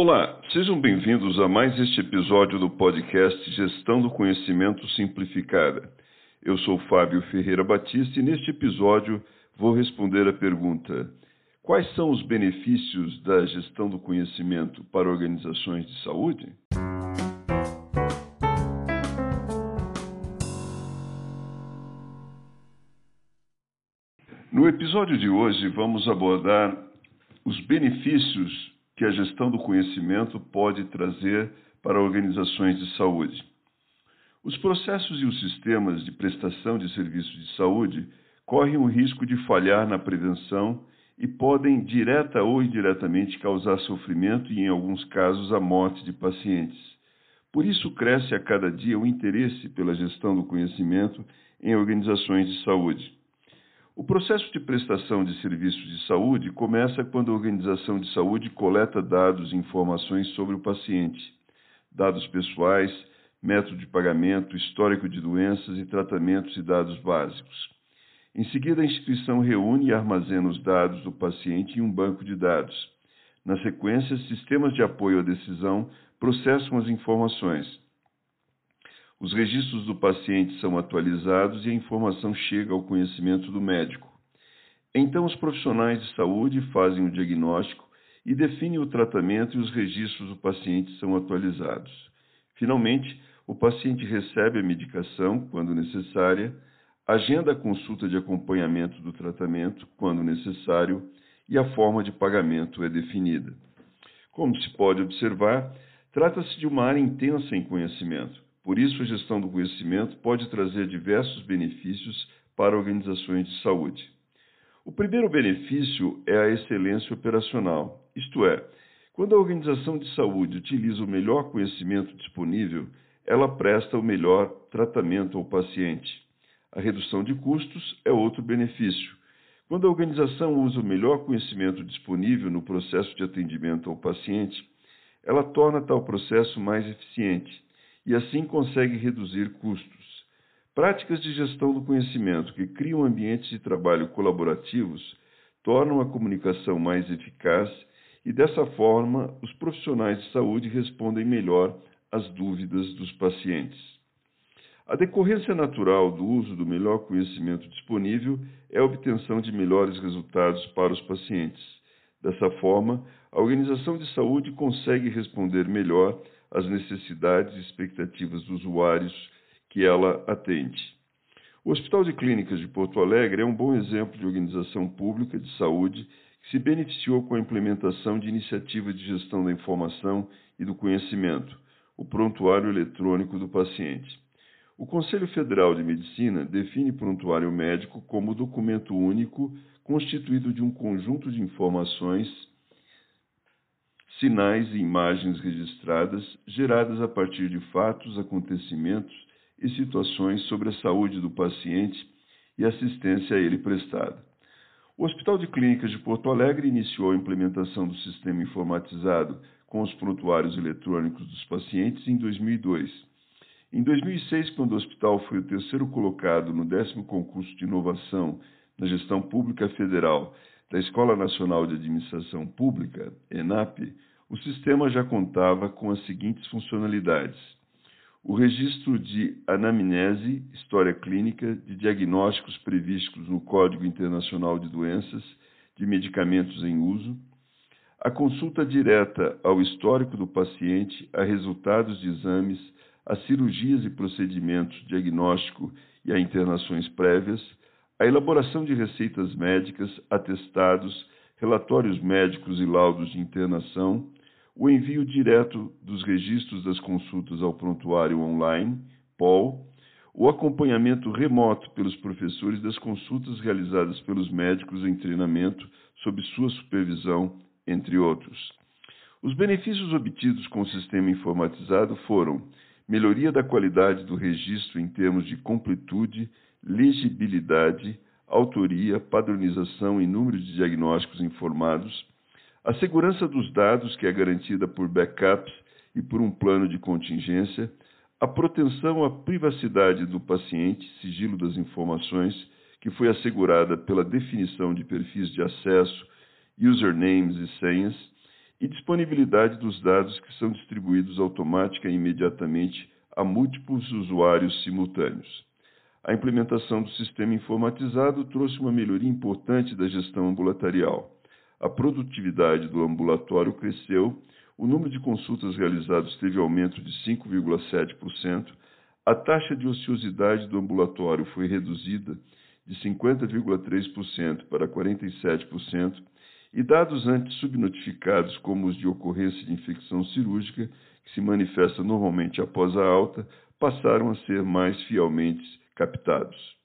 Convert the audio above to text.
Olá, sejam bem-vindos a mais este episódio do podcast Gestão do Conhecimento Simplificada. Eu sou Fábio Ferreira Batista e neste episódio vou responder a pergunta: Quais são os benefícios da gestão do conhecimento para organizações de saúde? No episódio de hoje, vamos abordar os benefícios que a gestão do conhecimento pode trazer para organizações de saúde. Os processos e os sistemas de prestação de serviços de saúde correm o risco de falhar na prevenção e podem, direta ou indiretamente, causar sofrimento e, em alguns casos, a morte de pacientes. Por isso, cresce a cada dia o interesse pela gestão do conhecimento em organizações de saúde. O processo de prestação de serviços de saúde começa quando a organização de saúde coleta dados e informações sobre o paciente, dados pessoais, método de pagamento, histórico de doenças e tratamentos e dados básicos. Em seguida, a instituição reúne e armazena os dados do paciente em um banco de dados. Na sequência, sistemas de apoio à decisão processam as informações. Os registros do paciente são atualizados e a informação chega ao conhecimento do médico. Então, os profissionais de saúde fazem o diagnóstico e definem o tratamento e os registros do paciente são atualizados. Finalmente, o paciente recebe a medicação quando necessária, agenda a consulta de acompanhamento do tratamento quando necessário e a forma de pagamento é definida. Como se pode observar, trata-se de uma área intensa em conhecimento. Por isso, a gestão do conhecimento pode trazer diversos benefícios para organizações de saúde. O primeiro benefício é a excelência operacional, isto é, quando a organização de saúde utiliza o melhor conhecimento disponível, ela presta o melhor tratamento ao paciente. A redução de custos é outro benefício. Quando a organização usa o melhor conhecimento disponível no processo de atendimento ao paciente, ela torna tal processo mais eficiente e assim consegue reduzir custos. Práticas de gestão do conhecimento que criam ambientes de trabalho colaborativos tornam a comunicação mais eficaz e, dessa forma, os profissionais de saúde respondem melhor às dúvidas dos pacientes. A decorrência natural do uso do melhor conhecimento disponível é a obtenção de melhores resultados para os pacientes. Dessa forma, a organização de saúde consegue responder melhor às necessidades e expectativas dos usuários que ela atende. O Hospital de Clínicas de Porto Alegre é um bom exemplo de organização pública de saúde que se beneficiou com a implementação de iniciativa de gestão da informação e do conhecimento, o prontuário eletrônico do paciente. O Conselho Federal de Medicina define prontuário médico como documento único constituído de um conjunto de informações sinais e imagens registradas, geradas a partir de fatos, acontecimentos e situações sobre a saúde do paciente e assistência a ele prestada. O Hospital de Clínicas de Porto Alegre iniciou a implementação do sistema informatizado com os prontuários eletrônicos dos pacientes em 2002. Em 2006, quando o hospital foi o terceiro colocado no décimo concurso de inovação na gestão pública federal da Escola Nacional de Administração Pública, ENAP, o sistema já contava com as seguintes funcionalidades: o registro de anamnese, história clínica, de diagnósticos previstos no Código Internacional de Doenças, de medicamentos em uso, a consulta direta ao histórico do paciente, a resultados de exames, a cirurgias e procedimentos diagnóstico e a internações prévias, a elaboração de receitas médicas, atestados, relatórios médicos e laudos de internação, o envio direto dos registros das consultas ao prontuário online, POL, o acompanhamento remoto pelos professores das consultas realizadas pelos médicos em treinamento sob sua supervisão, entre outros. Os benefícios obtidos com o sistema informatizado foram melhoria da qualidade do registro em termos de completude, legibilidade, autoria, padronização e número de diagnósticos informados, a segurança dos dados, que é garantida por backups e por um plano de contingência, a proteção à privacidade do paciente, sigilo das informações, que foi assegurada pela definição de perfis de acesso, usernames e senhas, e disponibilidade dos dados que são distribuídos automática e imediatamente a múltiplos usuários simultâneos. A implementação do sistema informatizado trouxe uma melhoria importante da gestão ambulatorial. A produtividade do ambulatório cresceu, o número de consultas realizadas teve aumento de 5,7%, a taxa de ociosidade do ambulatório foi reduzida de 50,3% para 47%, e dados antes subnotificados, como os de ocorrência de infecção cirúrgica, que se manifesta normalmente após a alta, passaram a ser mais fielmente captados.